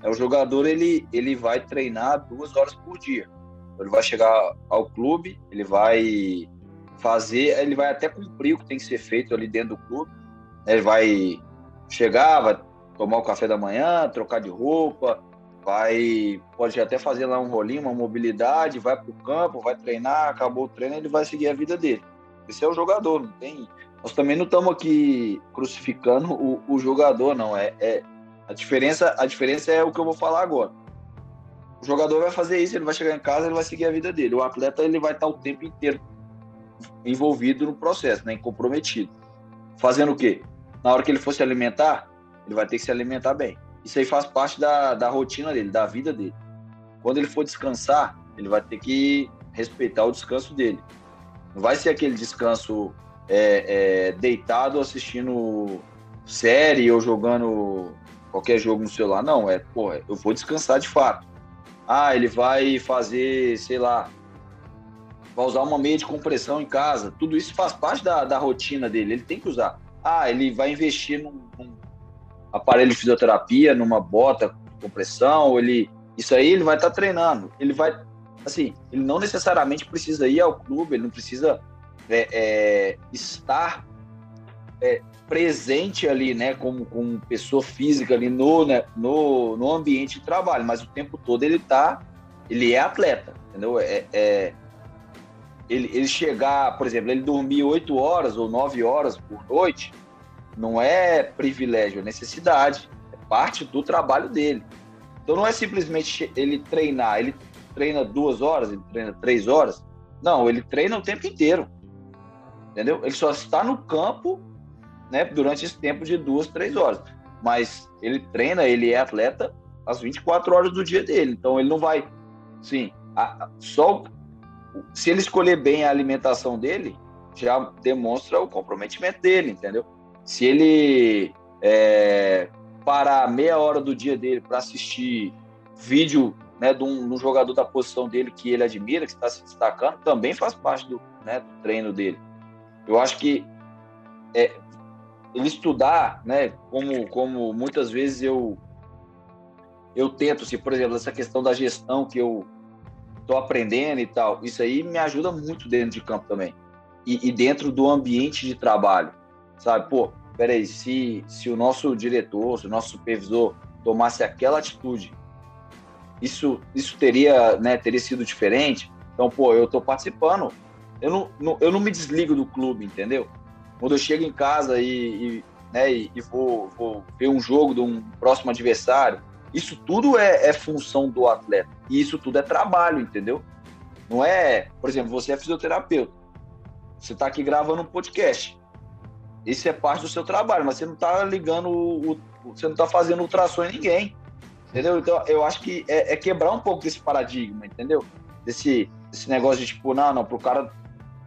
É, o jogador ele, ele vai treinar duas horas por dia. Ele vai chegar ao clube, ele vai fazer, ele vai até cumprir o que tem que ser feito ali dentro do clube. Ele vai chegar, vai tomar o café da manhã, trocar de roupa, vai pode até fazer lá um rolinho, uma mobilidade, vai para o campo, vai treinar, acabou o treino, ele vai seguir a vida dele. Esse é o jogador, não tem. Nós também não estamos aqui crucificando o, o jogador, não. É, é, a diferença, a diferença é o que eu vou falar agora. O jogador vai fazer isso, ele vai chegar em casa, ele vai seguir a vida dele. O atleta ele vai estar o tempo inteiro envolvido no processo, né, comprometido. Fazendo o quê? Na hora que ele for se alimentar, ele vai ter que se alimentar bem. Isso aí faz parte da, da rotina dele, da vida dele. Quando ele for descansar, ele vai ter que respeitar o descanso dele. Não vai ser aquele descanso é, é, deitado assistindo série ou jogando qualquer jogo no celular. Não, é, pô, eu vou descansar de fato. Ah, ele vai fazer, sei lá, vai usar uma meia de compressão em casa. Tudo isso faz parte da, da rotina dele, ele tem que usar. Ah, ele vai investir num, num aparelho de fisioterapia, numa bota compressão, ele, isso aí ele vai estar tá treinando. Ele vai, assim, ele não necessariamente precisa ir ao clube, ele não precisa é, é, estar é, presente ali, né, como, como pessoa física ali no, né, no, no ambiente de trabalho, mas o tempo todo ele tá, ele é atleta, entendeu? É, é ele, ele chegar, por exemplo, ele dormir oito horas ou nove horas por noite, não é privilégio, é necessidade, é parte do trabalho dele. Então não é simplesmente ele treinar, ele treina duas horas, ele treina três horas. Não, ele treina o tempo inteiro. Entendeu? Ele só está no campo né, durante esse tempo de duas, três horas. Mas ele treina, ele é atleta as 24 horas do dia dele. Então ele não vai, sim, a, só se ele escolher bem a alimentação dele, já demonstra o comprometimento dele, entendeu? Se ele é, parar meia hora do dia dele para assistir vídeo né, de, um, de um, jogador da posição dele que ele admira, que está se destacando, também faz parte do, né, do treino dele. Eu acho que é, ele estudar, né, como, como muitas vezes eu eu tento, se por exemplo essa questão da gestão que eu estou aprendendo e tal, isso aí me ajuda muito dentro de campo também e, e, dentro do ambiente de trabalho, sabe? Pô, peraí, se se o nosso diretor, se o nosso supervisor tomasse aquela atitude, isso isso teria, né, teria sido diferente. Então, pô, eu estou participando, eu não, não, eu não me desligo do clube, entendeu? quando eu chego em casa e, e né, e, e vou, vou, ver um jogo de um próximo adversário, isso tudo é, é, função do atleta. E isso tudo é trabalho, entendeu? Não é, por exemplo, você é fisioterapeuta. Você está aqui gravando um podcast. Isso é parte do seu trabalho, mas você não está ligando, o, você não está fazendo ultrassom em ninguém. Entendeu? Então, eu acho que é, é quebrar um pouco desse paradigma, entendeu? Desse, desse negócio de tipo, não, não, para o cara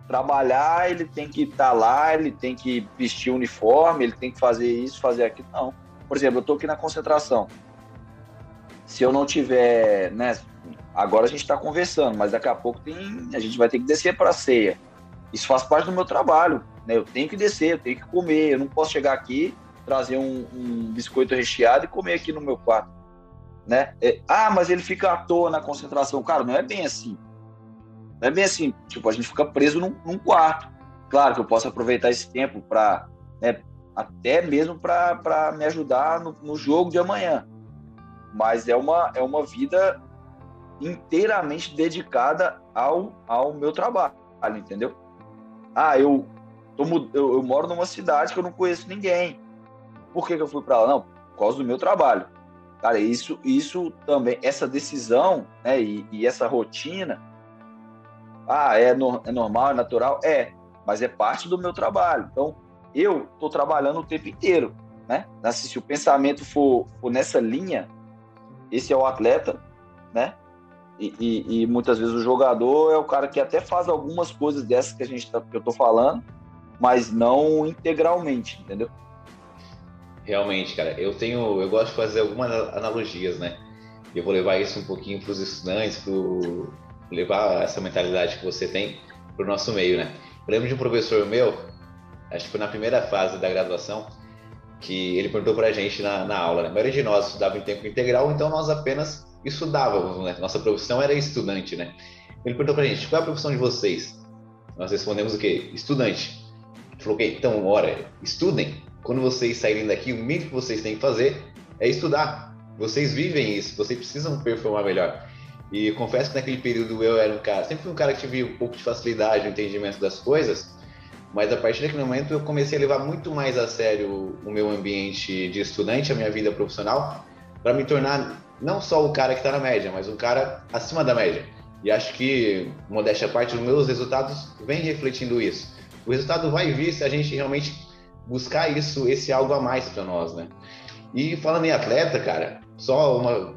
trabalhar, ele tem que estar tá lá, ele tem que vestir o uniforme, ele tem que fazer isso, fazer aquilo. Não. Por exemplo, eu estou aqui na concentração. Se eu não tiver, né? Agora a gente está conversando, mas daqui a pouco tem, a gente vai ter que descer para a ceia. Isso faz parte do meu trabalho. Né? Eu tenho que descer, eu tenho que comer. Eu não posso chegar aqui, trazer um, um biscoito recheado e comer aqui no meu quarto. Né? É, ah, mas ele fica à toa na concentração. Cara, não é bem assim. Não é bem assim, tipo, a gente fica preso num, num quarto. Claro que eu posso aproveitar esse tempo para, né, até mesmo para me ajudar no, no, jogo de amanhã. Mas é uma, é uma vida inteiramente dedicada ao, ao meu trabalho, entendeu? Ah, eu, eu, eu moro numa cidade que eu não conheço ninguém. Por que, que eu fui para lá? Não, por causa do meu trabalho. Cara, isso, isso também, essa decisão né, e, e essa rotina ah, é, no, é normal, é natural? É, mas é parte do meu trabalho. Então, eu estou trabalhando o tempo inteiro, né? Se o pensamento for, for, nessa linha, esse é o atleta, né? E, e, e, muitas vezes o jogador é o cara que até faz algumas coisas dessas que a gente tá, que eu estou falando, mas não integralmente, entendeu? Realmente, cara, eu tenho, eu gosto de fazer algumas analogias, né? Eu vou levar isso um pouquinho para os estudantes, para levar essa mentalidade que você tem para o nosso meio, né? Eu lembro de um professor meu, acho que foi na primeira fase da graduação, que ele perguntou para a gente na, na aula, né? A maioria de nós estudava em tempo integral, então nós apenas estudávamos, né? Nossa profissão era estudante, né? Ele perguntou para a gente, qual é a profissão de vocês? Nós respondemos o quê? Estudante. Falou, então, ora, estudem. Quando vocês saírem daqui, o mínimo que vocês têm que fazer é estudar. Vocês vivem isso, vocês precisam performar melhor. E confesso que naquele período eu era um cara, sempre fui um cara que tive um pouco de facilidade no entendimento das coisas, mas a partir daquele momento eu comecei a levar muito mais a sério o meu ambiente de estudante, a minha vida profissional, para me tornar não só o cara que está na média, mas um cara acima da média. E acho que, modéstia à parte, os meus resultados vêm refletindo isso. O resultado vai vir se a gente realmente buscar isso, esse algo a mais para nós, né? E falando em atleta, cara, só uma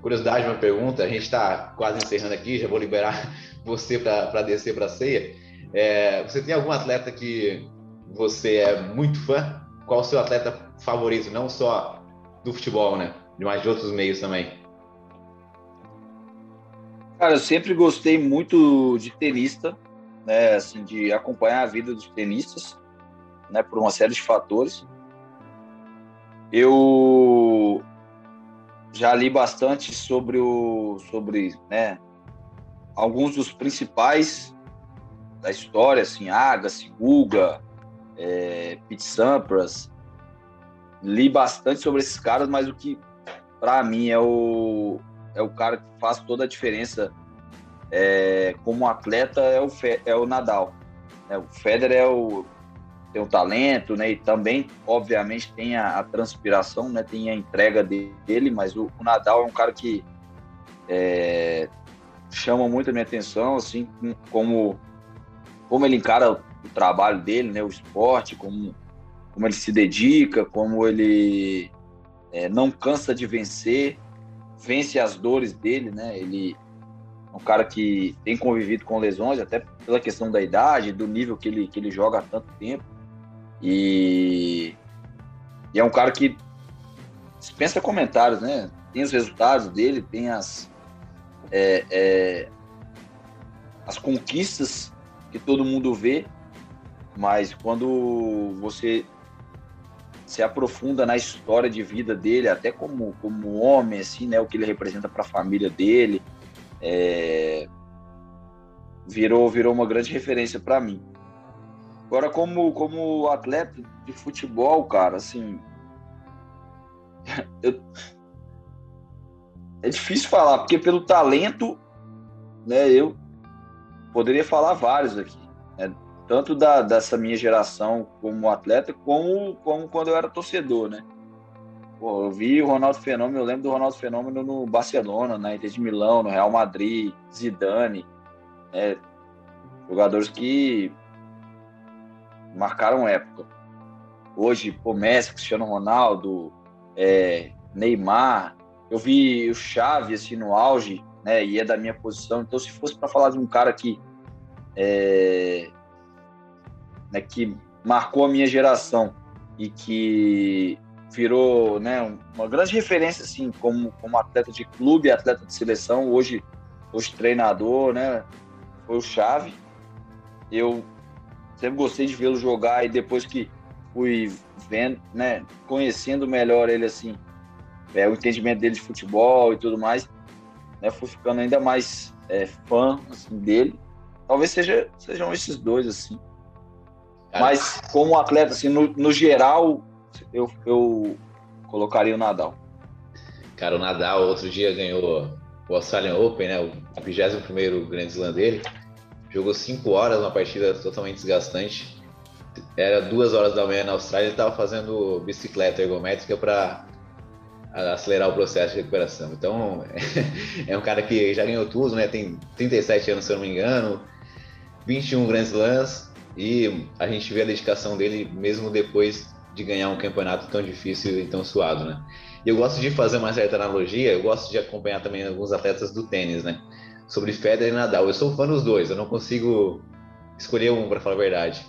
curiosidade, uma pergunta. A gente está quase encerrando aqui, já vou liberar *laughs* você para descer para a ceia. É, você tem algum atleta que você é muito fã? Qual o seu atleta favorito? Não só do futebol, né? Mas de outros meios também. Cara, eu sempre gostei muito de tenista, né? Assim, de acompanhar a vida dos tenistas, né? Por uma série de fatores. Eu já li bastante sobre o sobre né, alguns dos principais da história, assim, Agassi, Guga, é, Pete Sampras. Li bastante sobre esses caras, mas o que para mim é o é o cara que faz toda a diferença é, como atleta é o Fe, é o Nadal. É, o Federer é o tem o talento, né? E também, obviamente, tem a, a transpiração, né? Tem a entrega dele, mas o, o Nadal é um cara que é, chama muito a minha atenção, assim, como, como ele encara o, trabalho dele, né? O esporte, como, como ele se dedica, como ele é, não cansa de vencer, vence as dores dele, né? Ele um cara que tem convivido com lesões, até pela questão da idade, do nível que ele, que ele joga há tanto tempo. E, e é um cara que dispensa comentários, né? Tem os resultados dele, tem as, é, é, as conquistas que todo mundo vê, mas quando você se aprofunda na história de vida dele, até como, como homem, assim, né? O que ele representa para a família dele, é, virou, virou uma grande referência para mim. Agora, como, como atleta de futebol, cara, assim. *laughs* Eu... É difícil falar, porque pelo talento, né, eu poderia falar vários aqui. Né, tanto da, dessa minha geração como atleta, como, como quando eu era torcedor, né? Pô, eu vi o Ronaldo Fenômeno, eu lembro do Ronaldo Fenômeno no Barcelona, na Inter de Milão, no Real Madrid, Zidane, né? jogadores que marcaram época. Hoje, pô, Messi, Cristiano Ronaldo, é, Neymar, eu vi o Xavi assim no auge, né, e é da minha posição. Então, se fosse para falar de um cara que é, né, que marcou a minha geração e que virou né, uma grande referência assim como, como atleta de clube, atleta de seleção, hoje hoje treinador, né, foi o Xavi. Eu sempre gostei de vê-lo jogar e depois que fui vendo, né, conhecendo melhor ele assim, é, o entendimento dele de futebol e tudo mais, né, fui ficando ainda mais é, fã assim, dele. Talvez seja, sejam esses dois assim. Mas como atleta assim, no, no geral, eu, eu colocaria o Nadal. Cara, o Nadal outro dia ganhou o Australian Open, né, o 21º Grand Slam dele jogou cinco horas, uma partida totalmente desgastante. Era duas horas da manhã na Austrália, ele estava fazendo bicicleta ergométrica para acelerar o processo de recuperação. Então, *laughs* é um cara que já ganhou tudo, né? Tem 37 anos, se eu não me engano, 21 Grand Slams e a gente vê a dedicação dele mesmo depois de ganhar um campeonato tão difícil e tão suado, né? E eu gosto de fazer uma certa analogia, eu gosto de acompanhar também alguns atletas do tênis, né? sobre Federer e Nadal. Eu sou fã dos dois, eu não consigo escolher um, para falar a verdade.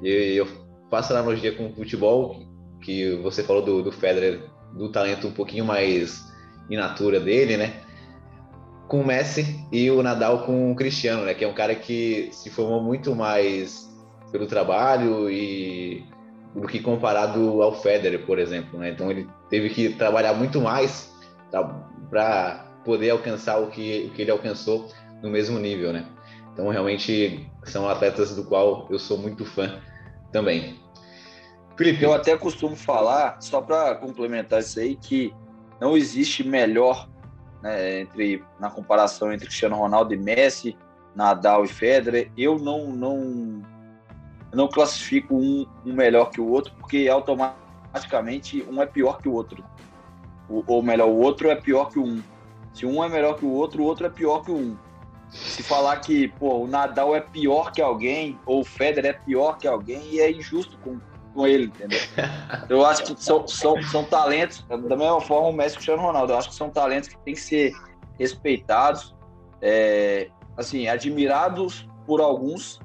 E eu faço analogia com o futebol, que você falou do, do Federer, do talento um pouquinho mais in natura dele, né? com o Messi e o Nadal com o Cristiano, né? Que é um cara que se formou muito mais pelo trabalho e do que comparado ao Federer, por exemplo, né? Então ele teve que trabalhar muito mais para poder alcançar o que, o que ele alcançou no mesmo nível, né? Então realmente são atletas do qual eu sou muito fã também. Felipe, eu até costumo falar, só para complementar isso aí, que não existe melhor né, entre na comparação entre Cristiano Ronaldo e Messi, Nadal e Federer. Eu não não não classifico um, um melhor que o outro porque automaticamente um é pior que o outro. O, ou melhor, o outro é pior que o um. Se um é melhor que o outro, o outro é pior que o um. Se falar que pô, o Nadal é pior que alguém, ou o Federer é pior que alguém, é injusto com, com ele, entendeu? *laughs* Eu acho que são, são, são talentos, da mesma forma o Messi e o Cristiano Ronaldo, eu acho que são talentos que têm que ser respeitados, é, assim, admirados por alguns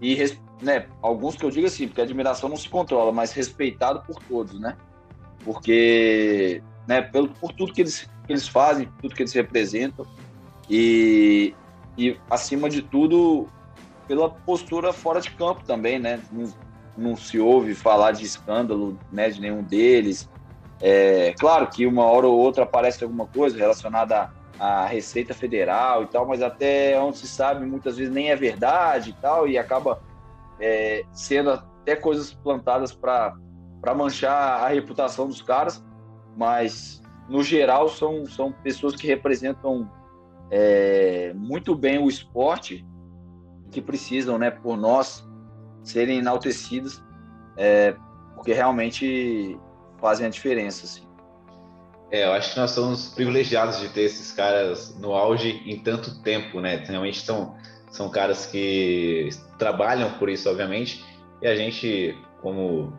e, né, alguns que eu digo assim, porque admiração não se controla, mas respeitado por todos, né? Porque, né, pelo, por tudo que eles, que eles fazem, tudo que eles representam e, e acima de tudo, pela postura fora de campo também, né? não se ouve falar de escândalo né, de nenhum deles. É, claro que uma hora ou outra aparece alguma coisa relacionada à Receita Federal e tal, mas até onde se sabe, muitas vezes nem é verdade e tal, e acaba é, sendo até coisas plantadas para manchar a reputação dos caras, mas no geral são, são pessoas que representam é, muito bem o esporte que precisam, né, por nós serem enaltecidas, é, porque realmente fazem a diferença. Assim. É, eu acho que nós somos privilegiados de ter esses caras no auge em tanto tempo, né? Realmente são, são caras que trabalham por isso, obviamente, e a gente, como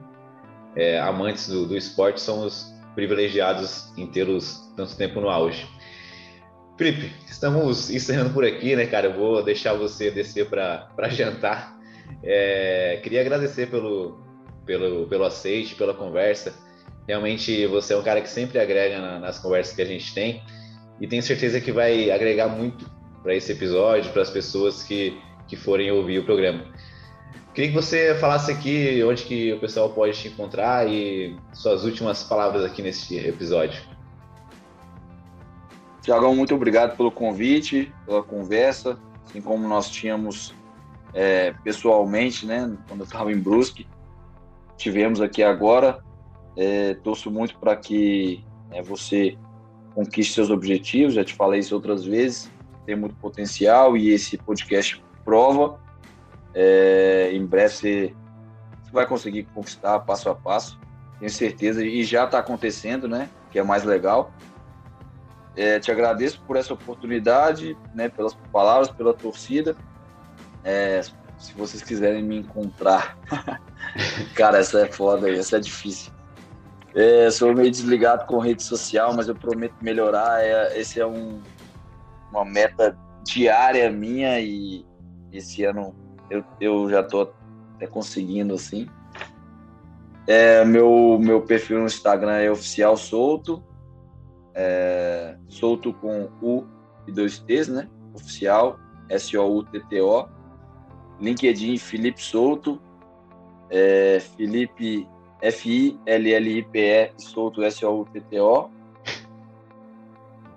é, amantes do, do esporte, somos privilegiados em tê-los tanto tempo no auge. Felipe, estamos encerrando por aqui, né, cara? Eu vou deixar você descer para jantar. É, queria agradecer pelo, pelo, pelo aceite, pela conversa. Realmente você é um cara que sempre agrega na, nas conversas que a gente tem e tenho certeza que vai agregar muito para esse episódio, para as pessoas que, que forem ouvir o programa. Queria que você falasse aqui onde que o pessoal pode te encontrar e suas últimas palavras aqui nesse episódio. Tiagão, muito obrigado pelo convite, pela conversa, assim como nós tínhamos é, pessoalmente, né, quando eu estava em Brusque. Tivemos aqui agora. É, torço muito para que é, você conquiste seus objetivos. Já te falei isso outras vezes. Tem muito potencial e esse podcast prova. É, em breve você, você vai conseguir conquistar passo a passo. Tenho certeza e já está acontecendo, né? Que é mais legal. É, te agradeço por essa oportunidade, né, pelas palavras, pela torcida. É, se vocês quiserem me encontrar. *laughs* Cara, essa é foda, essa é difícil. É, sou meio desligado com rede social, mas eu prometo melhorar. É, esse é um, uma meta diária minha e esse ano eu, eu já estou até conseguindo assim. É, meu, meu perfil no Instagram é oficial solto. É, solto com U e dois T's, né? Oficial, S-O-U-T-T-O. LinkedIn Felipe Souto, é, Felipe F-I-L-L-I-P-E Souto S-O-U-T-T-O.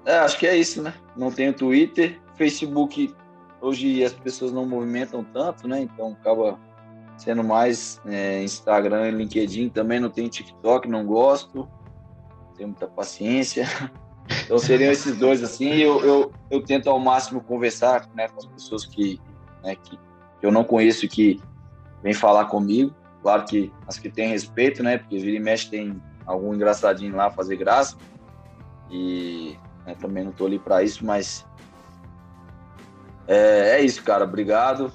É, acho que é isso, né? Não tenho Twitter, Facebook. Hoje as pessoas não movimentam tanto, né? Então acaba sendo mais é, Instagram e LinkedIn. Também não tenho TikTok, não gosto. Tenho muita paciência. Então seriam esses dois assim. Eu, eu, eu tento ao máximo conversar né, com as pessoas que, né, que que eu não conheço que vem falar comigo. Claro que as que têm respeito, né? Porque vira e mexe tem algum engraçadinho lá fazer graça. E né, também não tô ali para isso, mas é, é, isso, cara. Obrigado.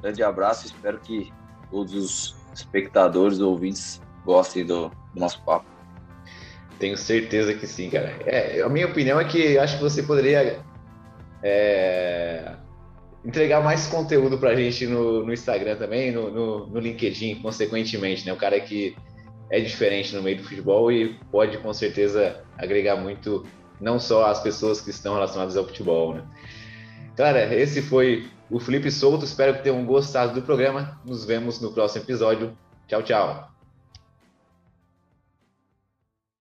Grande abraço. Espero que todos os espectadores, ouvintes gostem do, do nosso papo. Tenho certeza que sim, cara. É, a minha opinião é que acho que você poderia é, entregar mais conteúdo para a gente no, no, Instagram também, no, no, no, LinkedIn, consequentemente, né? O cara que é diferente no meio do futebol e pode com certeza agregar muito não só as pessoas que estão relacionadas ao futebol, né? Cara, esse foi o Felipe Souto. Espero que tenham gostado do programa. Nos vemos no próximo episódio. Tchau, tchau.